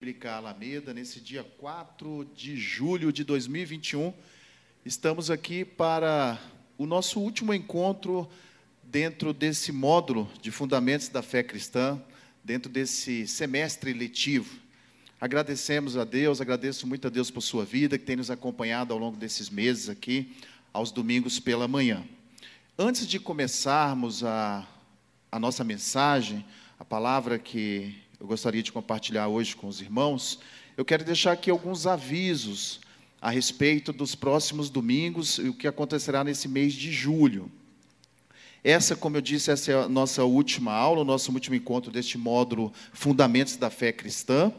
Bíblica Alameda, nesse dia 4 de julho de 2021. Estamos aqui para o nosso último encontro dentro desse módulo de Fundamentos da Fé Cristã, dentro desse semestre letivo. Agradecemos a Deus, agradeço muito a Deus por sua vida, que tem nos acompanhado ao longo desses meses aqui, aos domingos pela manhã. Antes de começarmos a, a nossa mensagem, a palavra que eu gostaria de compartilhar hoje com os irmãos, eu quero deixar aqui alguns avisos a respeito dos próximos domingos e o que acontecerá nesse mês de julho. Essa, como eu disse, essa é a nossa última aula, o nosso último encontro deste módulo Fundamentos da Fé Cristã.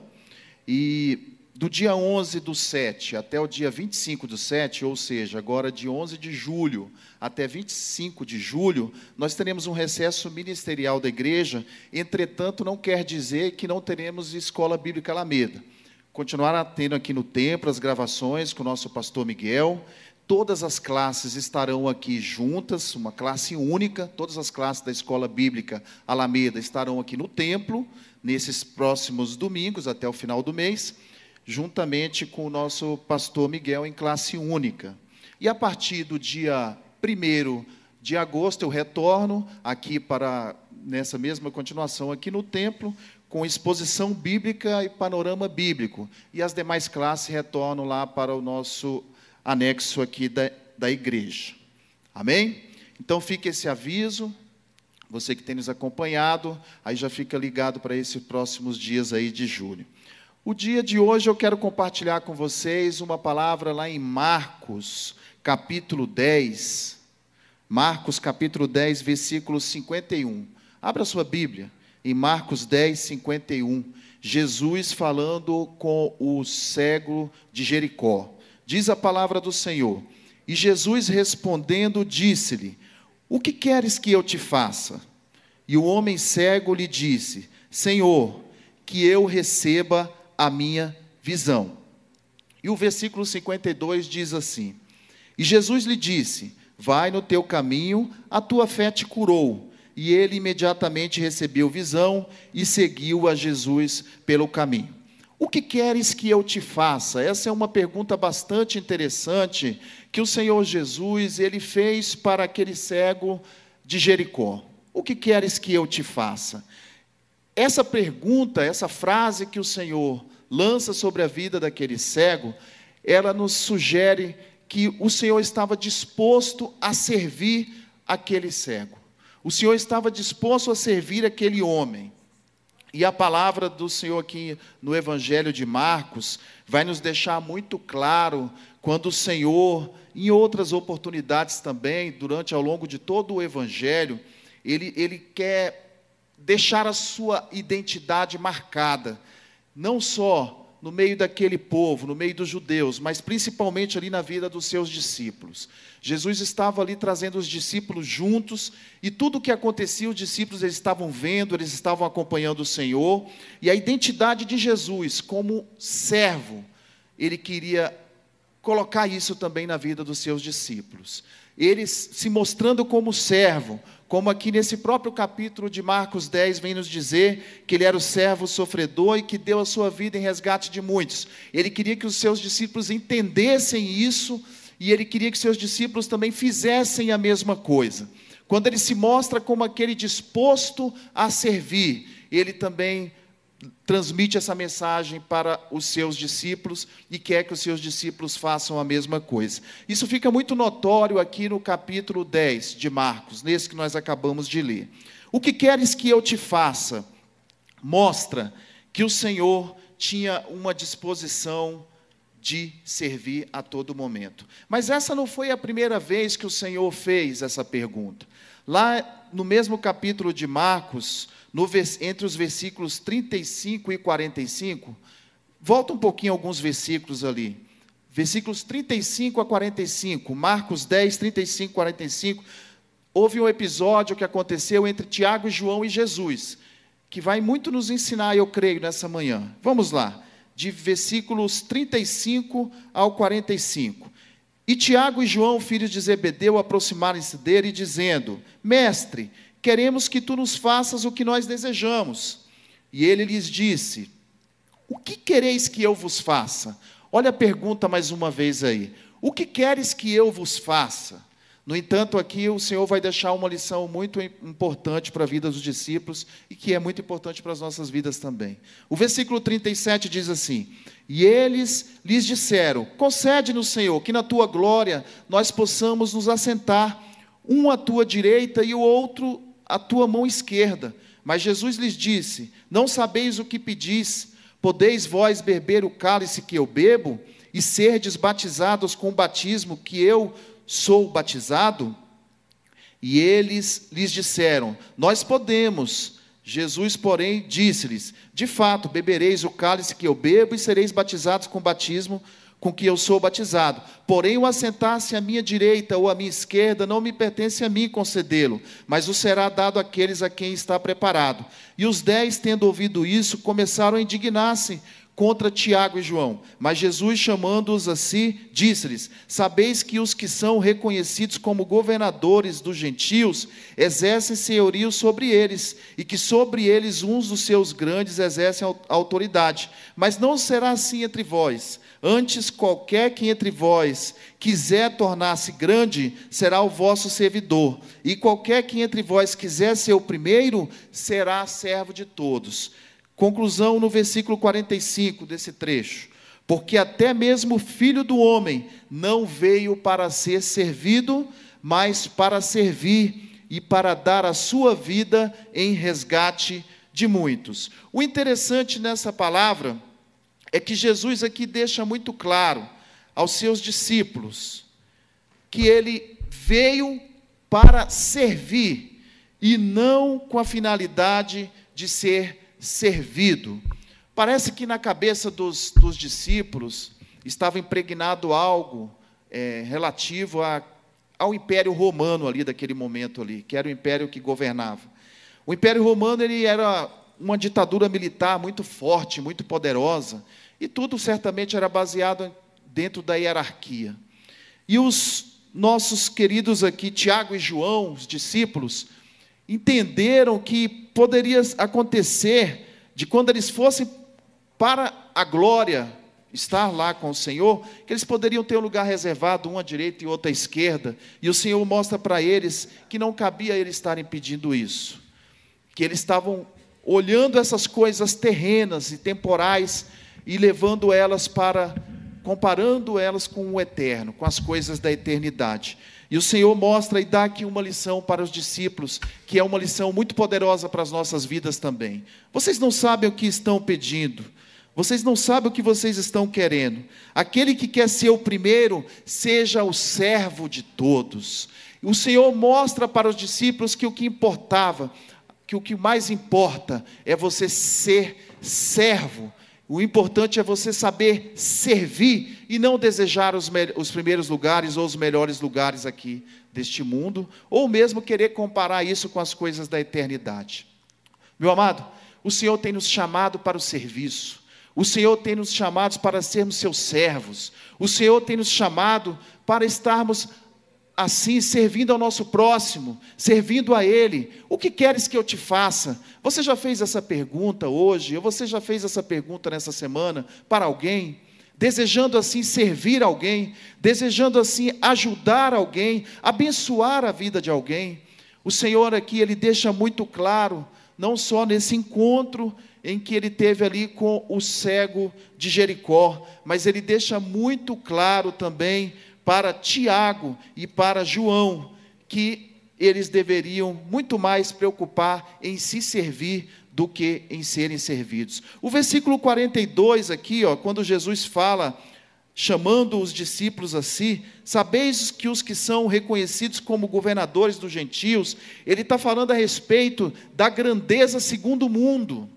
E do dia 11 do 7 até o dia 25 do 7, ou seja, agora de 11 de julho até 25 de julho, nós teremos um recesso ministerial da igreja, entretanto, não quer dizer que não teremos escola bíblica Alameda. Continuará tendo aqui no templo as gravações com o nosso pastor Miguel. Todas as classes estarão aqui juntas, uma classe única. Todas as classes da escola bíblica Alameda estarão aqui no templo, nesses próximos domingos, até o final do mês juntamente com o nosso pastor Miguel em classe única. E a partir do dia 1 de agosto eu retorno aqui para nessa mesma continuação aqui no templo com exposição bíblica e panorama bíblico. E as demais classes retornam lá para o nosso anexo aqui da, da igreja. Amém? Então fica esse aviso, você que tem nos acompanhado, aí já fica ligado para esses próximos dias aí de julho. O dia de hoje eu quero compartilhar com vocês uma palavra lá em Marcos, capítulo 10. Marcos, capítulo 10, versículo 51. Abra sua Bíblia, em Marcos 10, 51. Jesus falando com o cego de Jericó. Diz a palavra do Senhor. E Jesus respondendo, disse-lhe: O que queres que eu te faça? E o homem cego lhe disse: Senhor, que eu receba a minha visão. E o versículo 52 diz assim: E Jesus lhe disse: Vai no teu caminho, a tua fé te curou. E ele imediatamente recebeu visão e seguiu a Jesus pelo caminho. O que queres que eu te faça? Essa é uma pergunta bastante interessante que o Senhor Jesus ele fez para aquele cego de Jericó. O que queres que eu te faça? Essa pergunta, essa frase que o Senhor lança sobre a vida daquele cego, ela nos sugere que o Senhor estava disposto a servir aquele cego. O Senhor estava disposto a servir aquele homem. E a palavra do Senhor aqui no Evangelho de Marcos vai nos deixar muito claro quando o Senhor, em outras oportunidades também, durante ao longo de todo o Evangelho, ele, ele quer deixar a sua identidade marcada não só no meio daquele povo, no meio dos judeus, mas principalmente ali na vida dos seus discípulos. Jesus estava ali trazendo os discípulos juntos e tudo o que acontecia, os discípulos eles estavam vendo, eles estavam acompanhando o Senhor, e a identidade de Jesus como servo, ele queria colocar isso também na vida dos seus discípulos. Eles se mostrando como servo, como aqui nesse próprio capítulo de Marcos 10 vem nos dizer que ele era o servo sofredor e que deu a sua vida em resgate de muitos. Ele queria que os seus discípulos entendessem isso e ele queria que seus discípulos também fizessem a mesma coisa. Quando ele se mostra como aquele disposto a servir, ele também transmite essa mensagem para os seus discípulos e quer que os seus discípulos façam a mesma coisa. Isso fica muito notório aqui no capítulo 10 de Marcos, nesse que nós acabamos de ler. O que queres que eu te faça? Mostra que o Senhor tinha uma disposição de servir a todo momento. Mas essa não foi a primeira vez que o Senhor fez essa pergunta. Lá no mesmo capítulo de Marcos, no, entre os versículos 35 e 45, volta um pouquinho alguns versículos ali. Versículos 35 a 45, Marcos 10, 35 e 45. Houve um episódio que aconteceu entre Tiago, João e Jesus, que vai muito nos ensinar, eu creio, nessa manhã. Vamos lá, de versículos 35 ao 45. E Tiago e João, filhos de Zebedeu, aproximaram-se dele, dizendo: Mestre, queremos que tu nos faças o que nós desejamos. E ele lhes disse: O que quereis que eu vos faça? Olha a pergunta mais uma vez aí. O que queres que eu vos faça? No entanto, aqui o Senhor vai deixar uma lição muito importante para a vida dos discípulos e que é muito importante para as nossas vidas também. O versículo 37 diz assim: E eles lhes disseram: Concede-nos, Senhor, que na tua glória nós possamos nos assentar, um à tua direita e o outro à tua mão esquerda. Mas Jesus lhes disse: Não sabeis o que pedis, podeis vós beber o cálice que eu bebo e serdes batizados com o batismo que eu sou batizado? E eles lhes disseram: Nós podemos. Jesus, porém, disse-lhes: De fato, bebereis o cálice que eu bebo e sereis batizados com o batismo com que eu sou batizado. Porém, o assentar-se à minha direita ou à minha esquerda não me pertence a mim concedê-lo, mas o será dado àqueles a quem está preparado. E os dez, tendo ouvido isso, começaram a indignar-se contra Tiago e João. Mas Jesus, chamando-os a si, disse-lhes: Sabeis que os que são reconhecidos como governadores dos gentios exercem senhorio sobre eles, e que sobre eles uns dos seus grandes exercem autoridade. Mas não será assim entre vós. Antes, qualquer que entre vós quiser tornar-se grande, será o vosso servidor, e qualquer que entre vós quiser ser o primeiro, será servo de todos. Conclusão no versículo 45 desse trecho. Porque até mesmo o filho do homem não veio para ser servido, mas para servir e para dar a sua vida em resgate de muitos. O interessante nessa palavra é que Jesus aqui deixa muito claro aos seus discípulos que ele veio para servir e não com a finalidade de ser servido. Parece que na cabeça dos, dos discípulos estava impregnado algo é, relativo a, ao Império Romano ali daquele momento ali, que era o império que governava. O Império Romano ele era uma ditadura militar muito forte, muito poderosa, e tudo certamente era baseado dentro da hierarquia. E os nossos queridos aqui, Tiago e João, os discípulos, entenderam que poderia acontecer de quando eles fossem para a glória, estar lá com o Senhor, que eles poderiam ter um lugar reservado, um à direita e outro à esquerda, e o Senhor mostra para eles que não cabia eles estarem pedindo isso, que eles estavam olhando essas coisas terrenas e temporais e levando elas para, comparando elas com o eterno, com as coisas da eternidade. E o Senhor mostra e dá aqui uma lição para os discípulos, que é uma lição muito poderosa para as nossas vidas também. Vocês não sabem o que estão pedindo, vocês não sabem o que vocês estão querendo. Aquele que quer ser o primeiro, seja o servo de todos. O Senhor mostra para os discípulos que o que importava, que o que mais importa é você ser servo o importante é você saber servir e não desejar os, os, primeiros lugares ou os melhores lugares aqui deste mundo, ou mesmo querer comparar isso com as coisas da eternidade. Meu amado, o Senhor tem nos chamado para o serviço. O Senhor tem nos chamado para sermos seus servos. O Senhor tem nos chamado para estarmos assim, servindo ao nosso próximo, servindo a Ele. O que queres que eu te faça? Você já fez essa pergunta hoje? Ou você já fez essa pergunta nessa semana para alguém? Desejando assim servir alguém, desejando assim ajudar alguém, abençoar a vida de alguém. O Senhor aqui, Ele deixa muito claro, não só nesse encontro em que ele teve ali com o cego de Jericó, mas ele deixa muito claro também para Tiago e para João que eles deveriam muito mais preocupar em se servir do que em serem servidos. O versículo 42 aqui, ó, quando Jesus fala chamando os discípulos a si, sabeis que os que são reconhecidos como governadores dos gentios, ele está falando a respeito da grandeza segundo o mundo,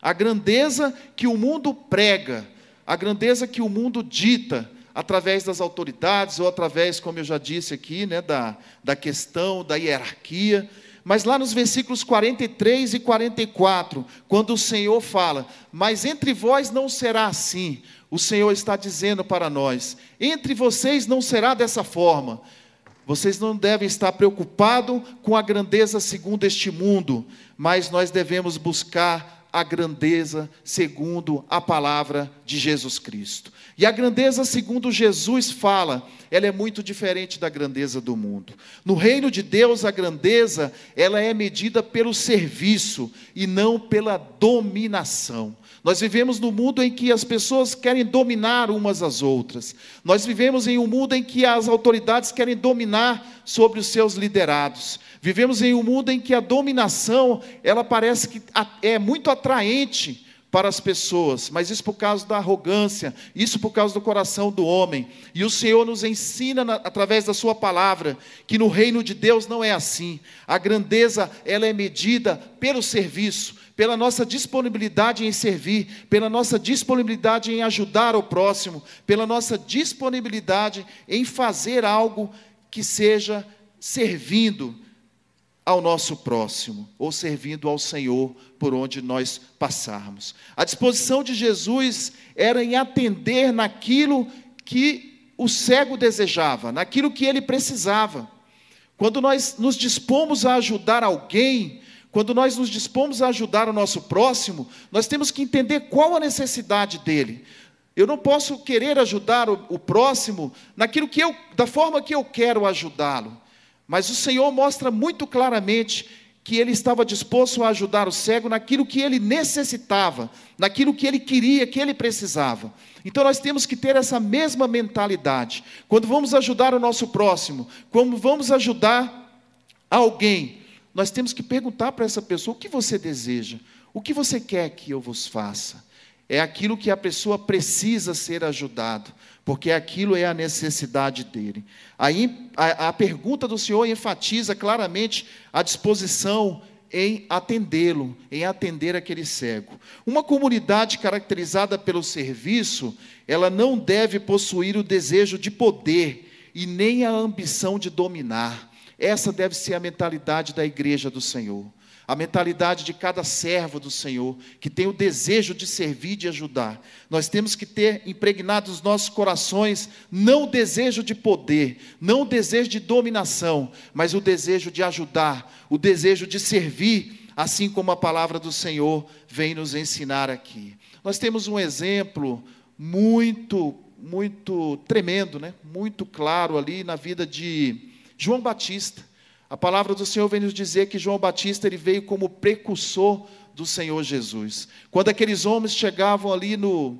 a grandeza que o mundo prega, a grandeza que o mundo dita, através das autoridades ou através, como eu já disse aqui, né, da, da questão da hierarquia. Mas lá nos versículos 43 e 44, quando o Senhor fala: Mas entre vós não será assim, o Senhor está dizendo para nós: Entre vocês não será dessa forma. Vocês não devem estar preocupados com a grandeza segundo este mundo, mas nós devemos buscar a grandeza segundo a palavra de Jesus Cristo. E a grandeza segundo Jesus fala, ela é muito diferente da grandeza do mundo. No reino de Deus, a grandeza, ela é medida pelo serviço e não pela dominação. Nós vivemos no mundo em que as pessoas querem dominar umas às outras. Nós vivemos em um mundo em que as autoridades querem dominar sobre os seus liderados. Vivemos em um mundo em que a dominação, ela parece que é muito atraente para as pessoas, mas isso por causa da arrogância, isso por causa do coração do homem. E o Senhor nos ensina na, através da sua palavra que no reino de Deus não é assim. A grandeza, ela é medida pelo serviço, pela nossa disponibilidade em servir, pela nossa disponibilidade em ajudar o próximo, pela nossa disponibilidade em fazer algo que seja servindo ao nosso próximo, ou servindo ao Senhor por onde nós passarmos. A disposição de Jesus era em atender naquilo que o cego desejava, naquilo que ele precisava. Quando nós nos dispomos a ajudar alguém, quando nós nos dispomos a ajudar o nosso próximo, nós temos que entender qual a necessidade dele. Eu não posso querer ajudar o, o próximo naquilo que eu, da forma que eu quero ajudá-lo. Mas o Senhor mostra muito claramente que ele estava disposto a ajudar o cego naquilo que ele necessitava, naquilo que ele queria, que ele precisava. Então nós temos que ter essa mesma mentalidade. Quando vamos ajudar o nosso próximo, quando vamos ajudar alguém, nós temos que perguntar para essa pessoa: o que você deseja? O que você quer que eu vos faça? É aquilo que a pessoa precisa ser ajudado, porque aquilo é a necessidade dele. Aí a, a pergunta do Senhor enfatiza claramente a disposição em atendê-lo, em atender aquele cego. Uma comunidade caracterizada pelo serviço, ela não deve possuir o desejo de poder e nem a ambição de dominar. Essa deve ser a mentalidade da igreja do Senhor. A mentalidade de cada servo do Senhor, que tem o desejo de servir, de ajudar. Nós temos que ter impregnado os nossos corações não o desejo de poder, não o desejo de dominação, mas o desejo de ajudar, o desejo de servir, assim como a palavra do Senhor vem nos ensinar aqui. Nós temos um exemplo muito, muito tremendo, né? muito claro ali na vida de João Batista. A palavra do Senhor vem nos dizer que João Batista ele veio como precursor do Senhor Jesus. Quando aqueles homens chegavam ali no,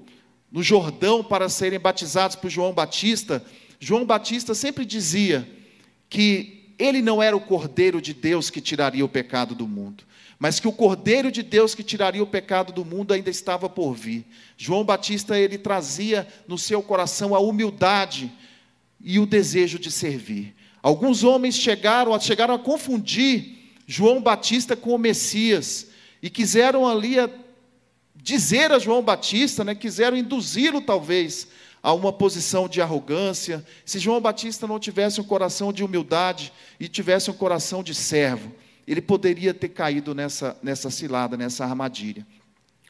no Jordão para serem batizados por João Batista, João Batista sempre dizia que ele não era o cordeiro de Deus que tiraria o pecado do mundo, mas que o cordeiro de Deus que tiraria o pecado do mundo ainda estava por vir. João Batista ele trazia no seu coração a humildade e o desejo de servir. Alguns homens chegaram, chegaram a confundir João Batista com o Messias e quiseram ali a, dizer a João Batista, né, quiseram induzi-lo talvez a uma posição de arrogância. Se João Batista não tivesse um coração de humildade e tivesse um coração de servo, ele poderia ter caído nessa, nessa cilada, nessa armadilha.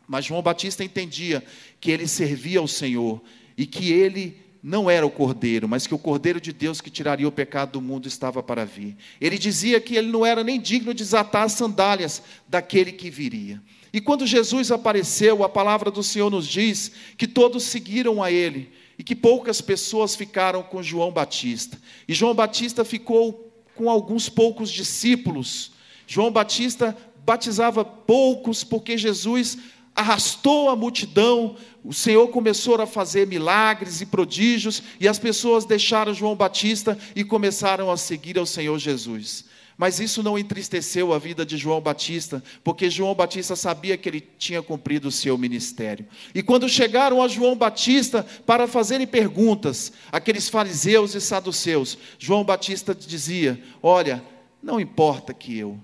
Mas João Batista entendia que ele servia ao Senhor e que ele não era o cordeiro, mas que o cordeiro de Deus que tiraria o pecado do mundo estava para vir. Ele dizia que ele não era nem digno de desatar as sandálias daquele que viria. E quando Jesus apareceu, a palavra do Senhor nos diz que todos seguiram a ele e que poucas pessoas ficaram com João Batista. E João Batista ficou com alguns poucos discípulos. João Batista batizava poucos porque Jesus arrastou a multidão, o Senhor começou a fazer milagres e prodígios, e as pessoas deixaram João Batista e começaram a seguir ao Senhor Jesus. Mas isso não entristeceu a vida de João Batista, porque João Batista sabia que ele tinha cumprido o seu ministério. E quando chegaram a João Batista para fazerem perguntas, aqueles fariseus e saduceus, João Batista dizia: Olha, não importa que eu,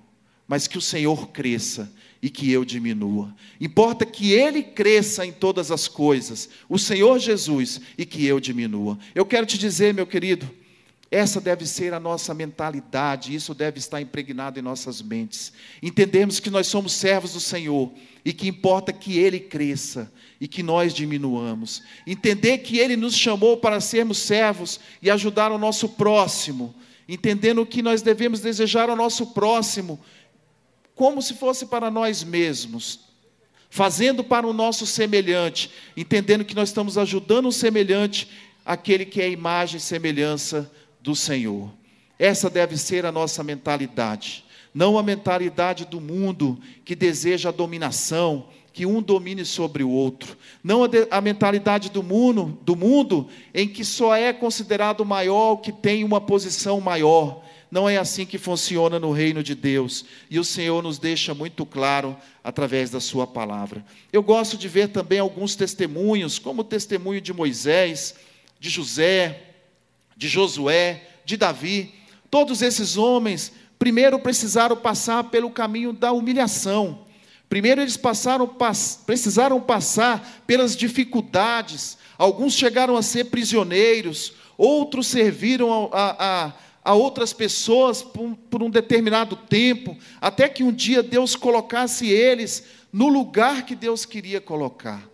mas que o Senhor cresça e que eu diminua. Importa que Ele cresça em todas as coisas, o Senhor Jesus, e que eu diminua. Eu quero te dizer, meu querido, essa deve ser a nossa mentalidade, isso deve estar impregnado em nossas mentes. Entendemos que nós somos servos do Senhor e que importa que Ele cresça e que nós diminuamos. Entender que Ele nos chamou para sermos servos e ajudar o nosso próximo, entendendo que nós devemos desejar ao nosso próximo como se fosse para nós mesmos. fazendo para o nosso semelhante, entendendo que nós estamos ajudando o semelhante, aquele que é a imagem e semelhança do Senhor. Essa deve ser a nossa mentalidade, não a mentalidade do mundo que deseja a dominação, que um domine sobre o outro, não a, de, a mentalidade do mundo, do mundo em que só é considerado maior o que tem uma posição maior. Não é assim que funciona no reino de Deus. E o Senhor nos deixa muito claro através da Sua palavra. Eu gosto de ver também alguns testemunhos, como o testemunho de Moisés, de José, de Josué, de Davi. Todos esses homens, primeiro precisaram passar pelo caminho da humilhação. Primeiro eles passaram, pass, precisaram passar pelas dificuldades. Alguns chegaram a ser prisioneiros, outros serviram a, a, a outras pessoas por, por um determinado tempo, até que um dia Deus colocasse eles no lugar que Deus queria colocar.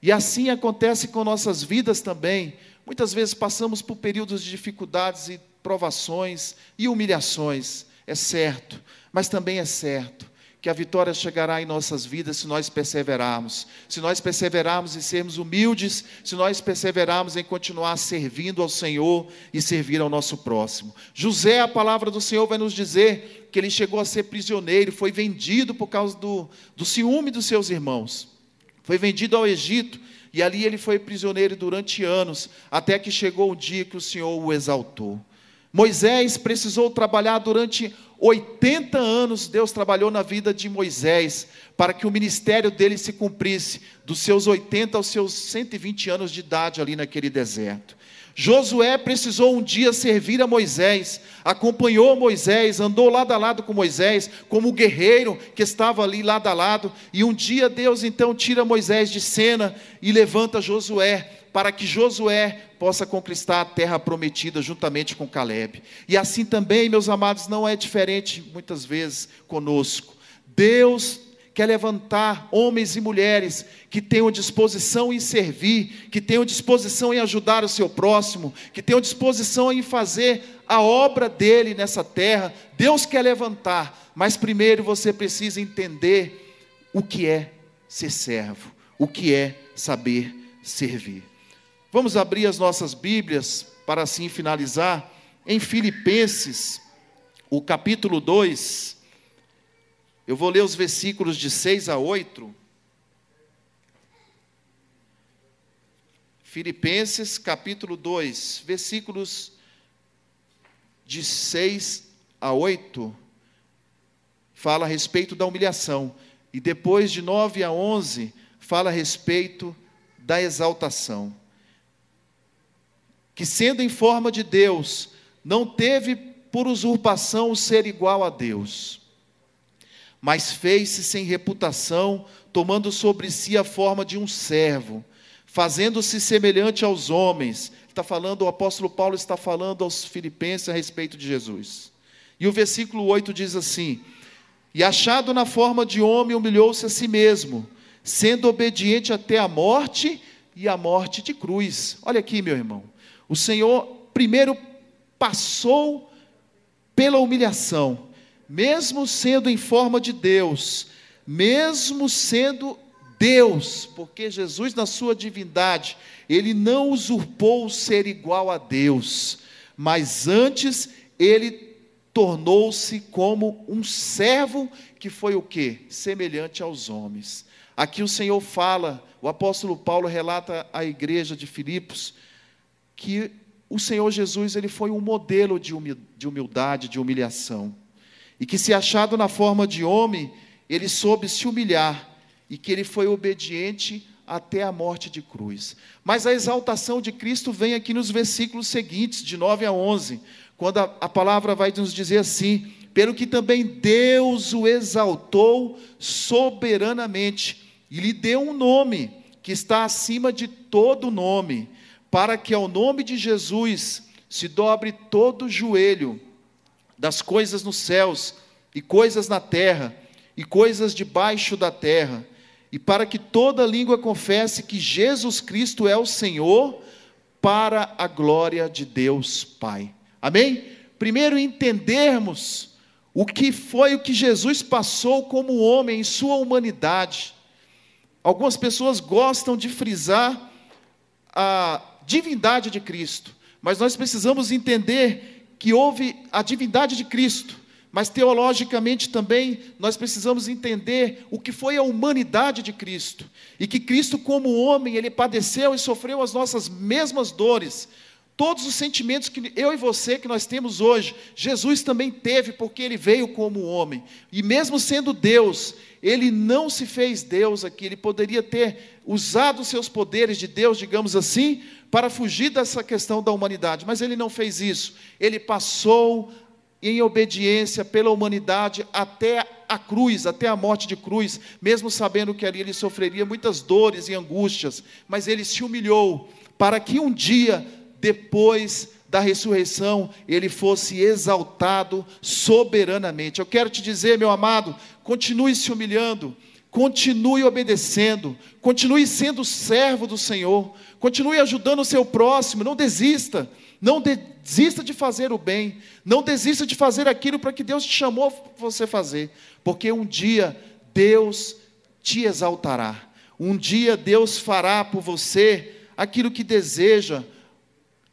E assim acontece com nossas vidas também. Muitas vezes passamos por períodos de dificuldades e provações e humilhações, é certo, mas também é certo que a vitória chegará em nossas vidas se nós perseverarmos. Se nós perseverarmos em sermos humildes, se nós perseverarmos em continuar servindo ao Senhor e servir ao nosso próximo. José, a palavra do Senhor vai nos dizer que ele chegou a ser prisioneiro, foi vendido por causa do, do ciúme dos seus irmãos. Foi vendido ao Egito e ali ele foi prisioneiro durante anos, até que chegou o dia que o Senhor o exaltou. Moisés precisou trabalhar durante 80 anos, Deus trabalhou na vida de Moisés, para que o ministério dele se cumprisse, dos seus 80 aos seus 120 anos de idade ali naquele deserto. Josué precisou um dia servir a Moisés, acompanhou Moisés, andou lado a lado com Moisés, como guerreiro que estava ali lado a lado, e um dia Deus então tira Moisés de cena e levanta Josué, para que Josué possa conquistar a terra prometida juntamente com Caleb. E assim também, meus amados, não é diferente muitas vezes conosco. Deus quer levantar homens e mulheres que tenham disposição em servir, que tenham disposição em ajudar o seu próximo, que tenham disposição em fazer a obra dele nessa terra. Deus quer levantar, mas primeiro você precisa entender o que é ser servo, o que é saber servir. Vamos abrir as nossas Bíblias para assim finalizar em Filipenses, o capítulo 2. Eu vou ler os versículos de 6 a 8. Filipenses capítulo 2, versículos de 6 a 8, fala a respeito da humilhação. E depois de 9 a 11, fala a respeito da exaltação. Que sendo em forma de Deus, não teve por usurpação o ser igual a Deus mas fez-se sem reputação, tomando sobre si a forma de um servo, fazendo-se semelhante aos homens. Está falando, o apóstolo Paulo está falando aos filipenses a respeito de Jesus. E o versículo 8 diz assim: E achado na forma de homem, humilhou-se a si mesmo, sendo obediente até a morte e a morte de cruz. Olha aqui, meu irmão. O Senhor primeiro passou pela humilhação, mesmo sendo em forma de Deus, mesmo sendo Deus, porque Jesus, na sua divindade, ele não usurpou o ser igual a Deus, mas antes ele tornou-se como um servo que foi o que? Semelhante aos homens. Aqui o Senhor fala, o apóstolo Paulo relata à igreja de Filipos que o Senhor Jesus ele foi um modelo de humildade, de humilhação e que, se achado na forma de homem, ele soube se humilhar, e que ele foi obediente até a morte de cruz. Mas a exaltação de Cristo vem aqui nos versículos seguintes, de 9 a 11, quando a, a palavra vai nos dizer assim: pelo que também Deus o exaltou soberanamente, e lhe deu um nome que está acima de todo nome, para que ao nome de Jesus se dobre todo o joelho das coisas nos céus e coisas na terra e coisas debaixo da terra, e para que toda língua confesse que Jesus Cristo é o Senhor, para a glória de Deus Pai. Amém? Primeiro entendermos o que foi o que Jesus passou como homem em sua humanidade. Algumas pessoas gostam de frisar a divindade de Cristo, mas nós precisamos entender que houve a divindade de Cristo, mas teologicamente também nós precisamos entender o que foi a humanidade de Cristo. E que Cristo, como homem, ele padeceu e sofreu as nossas mesmas dores. Todos os sentimentos que eu e você que nós temos hoje, Jesus também teve, porque ele veio como homem. E mesmo sendo Deus, ele não se fez Deus aqui, ele poderia ter usado os seus poderes de Deus, digamos assim, para fugir dessa questão da humanidade, mas ele não fez isso. Ele passou em obediência pela humanidade até a cruz, até a morte de cruz, mesmo sabendo que ali ele sofreria muitas dores e angústias, mas ele se humilhou para que um dia depois da ressurreição, ele fosse exaltado soberanamente. Eu quero te dizer, meu amado, continue se humilhando, continue obedecendo, continue sendo servo do Senhor, continue ajudando o seu próximo, não desista, não desista de fazer o bem, não desista de fazer aquilo para que Deus te chamou você fazer, porque um dia Deus te exaltará, um dia Deus fará por você aquilo que deseja,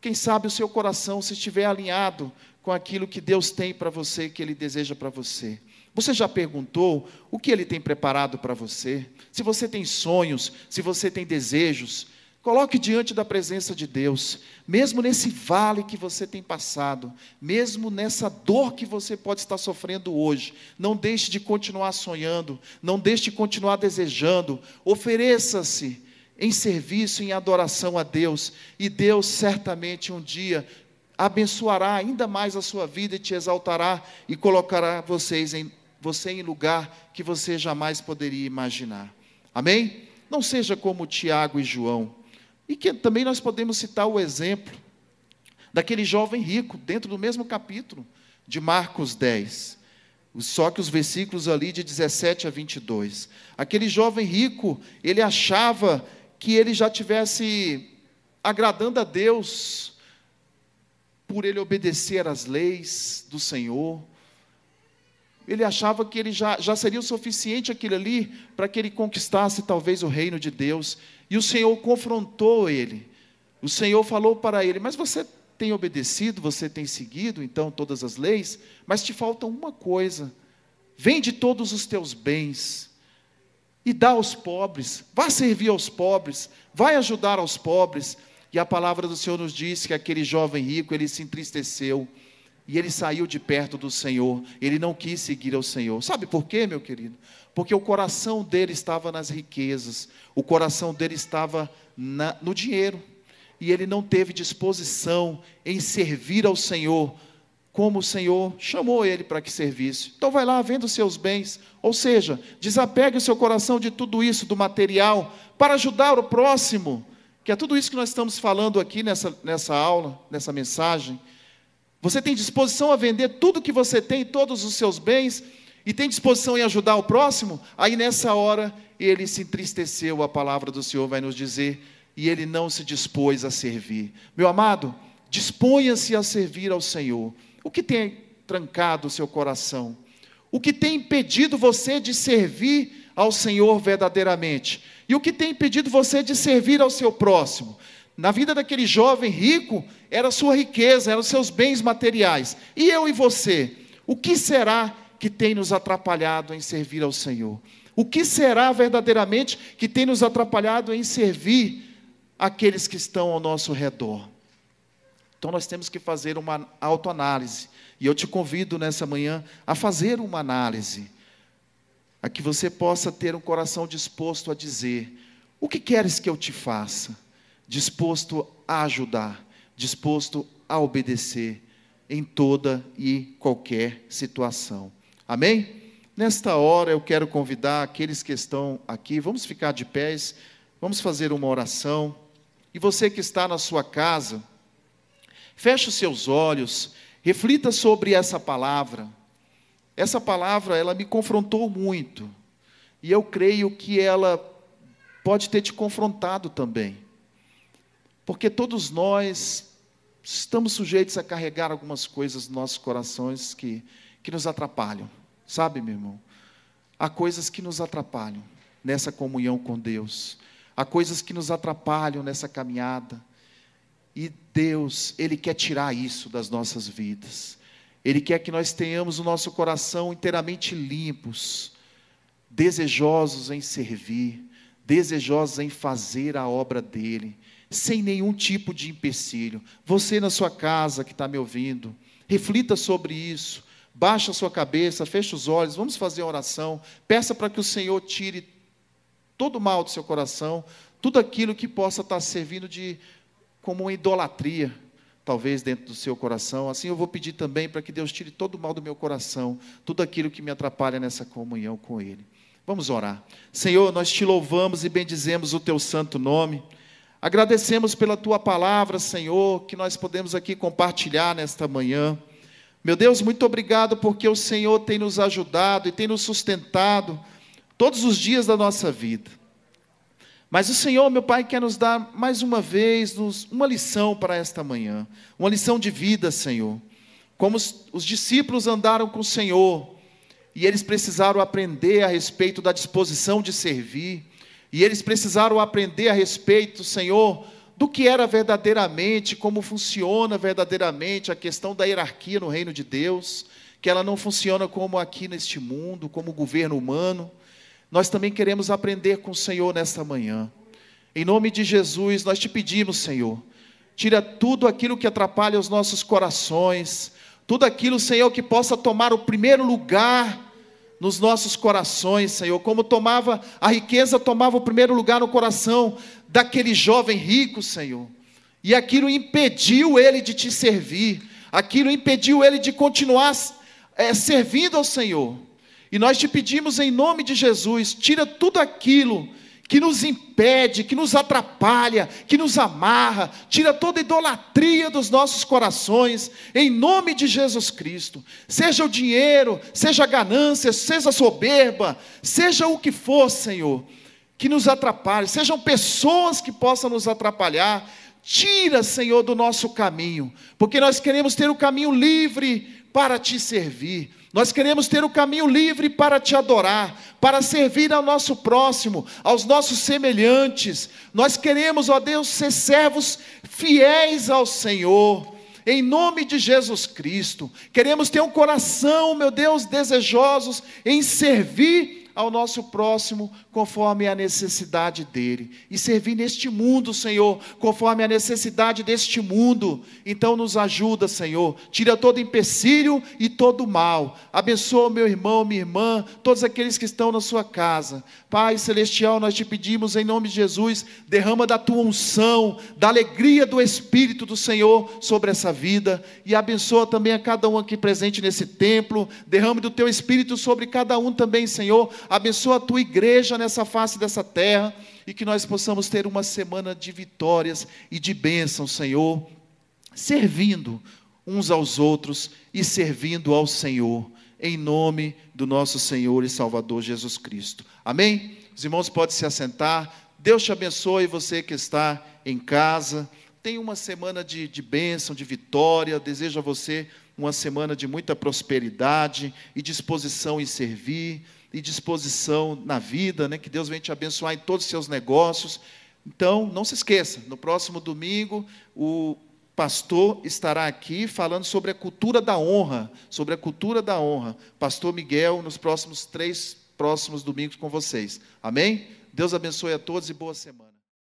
quem sabe o seu coração, se estiver alinhado com aquilo que Deus tem para você, que Ele deseja para você. Você já perguntou o que Ele tem preparado para você? Se você tem sonhos, se você tem desejos, coloque diante da presença de Deus, mesmo nesse vale que você tem passado, mesmo nessa dor que você pode estar sofrendo hoje, não deixe de continuar sonhando, não deixe de continuar desejando, ofereça-se em serviço, em adoração a Deus, e Deus certamente um dia abençoará ainda mais a sua vida e te exaltará e colocará vocês em, você em lugar que você jamais poderia imaginar. Amém? Não seja como Tiago e João. E que também nós podemos citar o exemplo daquele jovem rico, dentro do mesmo capítulo de Marcos 10. Só que os versículos ali de 17 a 22. Aquele jovem rico, ele achava que ele já tivesse agradando a Deus por ele obedecer às leis do Senhor. Ele achava que ele já, já seria o suficiente aquilo ali para que ele conquistasse talvez o reino de Deus. E o Senhor confrontou ele. O Senhor falou para ele: Mas você tem obedecido, você tem seguido então todas as leis, mas te falta uma coisa: vende todos os teus bens e dá aos pobres, vá servir aos pobres, vai ajudar aos pobres. E a palavra do Senhor nos diz que aquele jovem rico, ele se entristeceu e ele saiu de perto do Senhor, ele não quis seguir ao Senhor. Sabe por quê, meu querido? Porque o coração dele estava nas riquezas, o coração dele estava na, no dinheiro, e ele não teve disposição em servir ao Senhor como o Senhor chamou ele para que servisse. Então vai lá, venda os seus bens, ou seja, desapegue o seu coração de tudo isso, do material, para ajudar o próximo, que é tudo isso que nós estamos falando aqui nessa, nessa aula, nessa mensagem. Você tem disposição a vender tudo que você tem, todos os seus bens, e tem disposição em ajudar o próximo? Aí nessa hora ele se entristeceu, a palavra do Senhor vai nos dizer, e ele não se dispôs a servir. Meu amado, disponha-se a servir ao Senhor. O que tem trancado o seu coração? O que tem impedido você de servir ao Senhor verdadeiramente? E o que tem impedido você de servir ao seu próximo? Na vida daquele jovem rico, era sua riqueza, eram seus bens materiais. E eu e você? O que será que tem nos atrapalhado em servir ao Senhor? O que será verdadeiramente que tem nos atrapalhado em servir aqueles que estão ao nosso redor? Então nós temos que fazer uma autoanálise. E eu te convido nessa manhã a fazer uma análise, a que você possa ter um coração disposto a dizer: o que queres que eu te faça? Disposto a ajudar, disposto a obedecer em toda e qualquer situação. Amém? Nesta hora eu quero convidar aqueles que estão aqui, vamos ficar de pés, vamos fazer uma oração. E você que está na sua casa, Feche os seus olhos, reflita sobre essa palavra. Essa palavra, ela me confrontou muito. E eu creio que ela pode ter te confrontado também. Porque todos nós estamos sujeitos a carregar algumas coisas nos nossos corações que, que nos atrapalham. Sabe, meu irmão? Há coisas que nos atrapalham. nessa comunhão com Deus. Há coisas que nos atrapalham nessa caminhada. E Deus, Ele quer tirar isso das nossas vidas. Ele quer que nós tenhamos o nosso coração inteiramente limpos, desejosos em servir, desejosos em fazer a obra dEle, sem nenhum tipo de empecilho. Você na sua casa que está me ouvindo, reflita sobre isso. Baixa a sua cabeça, feche os olhos, vamos fazer a oração. Peça para que o Senhor tire todo o mal do seu coração, tudo aquilo que possa estar servindo de como uma idolatria, talvez dentro do seu coração. Assim eu vou pedir também para que Deus tire todo o mal do meu coração, tudo aquilo que me atrapalha nessa comunhão com Ele. Vamos orar. Senhor, nós te louvamos e bendizemos o teu santo nome. Agradecemos pela tua palavra, Senhor, que nós podemos aqui compartilhar nesta manhã. Meu Deus, muito obrigado porque o Senhor tem nos ajudado e tem nos sustentado todos os dias da nossa vida. Mas o Senhor, meu Pai, quer nos dar mais uma vez uma lição para esta manhã, uma lição de vida, Senhor. Como os, os discípulos andaram com o Senhor e eles precisaram aprender a respeito da disposição de servir, e eles precisaram aprender a respeito, Senhor, do que era verdadeiramente, como funciona verdadeiramente a questão da hierarquia no reino de Deus, que ela não funciona como aqui neste mundo, como governo humano nós também queremos aprender com o Senhor nesta manhã. Em nome de Jesus, nós te pedimos, Senhor, tira tudo aquilo que atrapalha os nossos corações, tudo aquilo, Senhor, que possa tomar o primeiro lugar nos nossos corações, Senhor, como tomava a riqueza tomava o primeiro lugar no coração daquele jovem rico, Senhor. E aquilo impediu ele de te servir, aquilo impediu ele de continuar é, servindo ao Senhor. E nós te pedimos em nome de Jesus, tira tudo aquilo que nos impede, que nos atrapalha, que nos amarra, tira toda idolatria dos nossos corações, em nome de Jesus Cristo. Seja o dinheiro, seja a ganância, seja a soberba, seja o que for, Senhor, que nos atrapalhe, sejam pessoas que possam nos atrapalhar, tira, Senhor, do nosso caminho, porque nós queremos ter o caminho livre para te servir. Nós queremos ter o caminho livre para te adorar, para servir ao nosso próximo, aos nossos semelhantes. Nós queremos, ó Deus, ser servos fiéis ao Senhor. Em nome de Jesus Cristo, queremos ter um coração, meu Deus, desejosos em servir ao nosso próximo conforme a necessidade dele. E servir neste mundo, Senhor, conforme a necessidade deste mundo. Então nos ajuda, Senhor. Tira todo empecilho e todo mal. Abençoa meu irmão, minha irmã, todos aqueles que estão na sua casa. Pai celestial, nós te pedimos em nome de Jesus, derrama da tua unção, da alegria do Espírito do Senhor sobre essa vida e abençoa também a cada um aqui presente nesse templo. Derrame do teu Espírito sobre cada um também, Senhor abençoa a tua igreja nessa face dessa terra e que nós possamos ter uma semana de vitórias e de bênçãos, Senhor, servindo uns aos outros e servindo ao Senhor, em nome do nosso Senhor e Salvador Jesus Cristo. Amém? Os irmãos podem se assentar. Deus te abençoe, você que está em casa. Tenha uma semana de, de bênção, de vitória. desejo a você uma semana de muita prosperidade e disposição em servir e disposição na vida, né? que Deus venha te abençoar em todos os seus negócios. Então, não se esqueça, no próximo domingo, o pastor estará aqui falando sobre a cultura da honra, sobre a cultura da honra. Pastor Miguel, nos próximos três próximos domingos com vocês. Amém? Deus abençoe a todos e boa semana.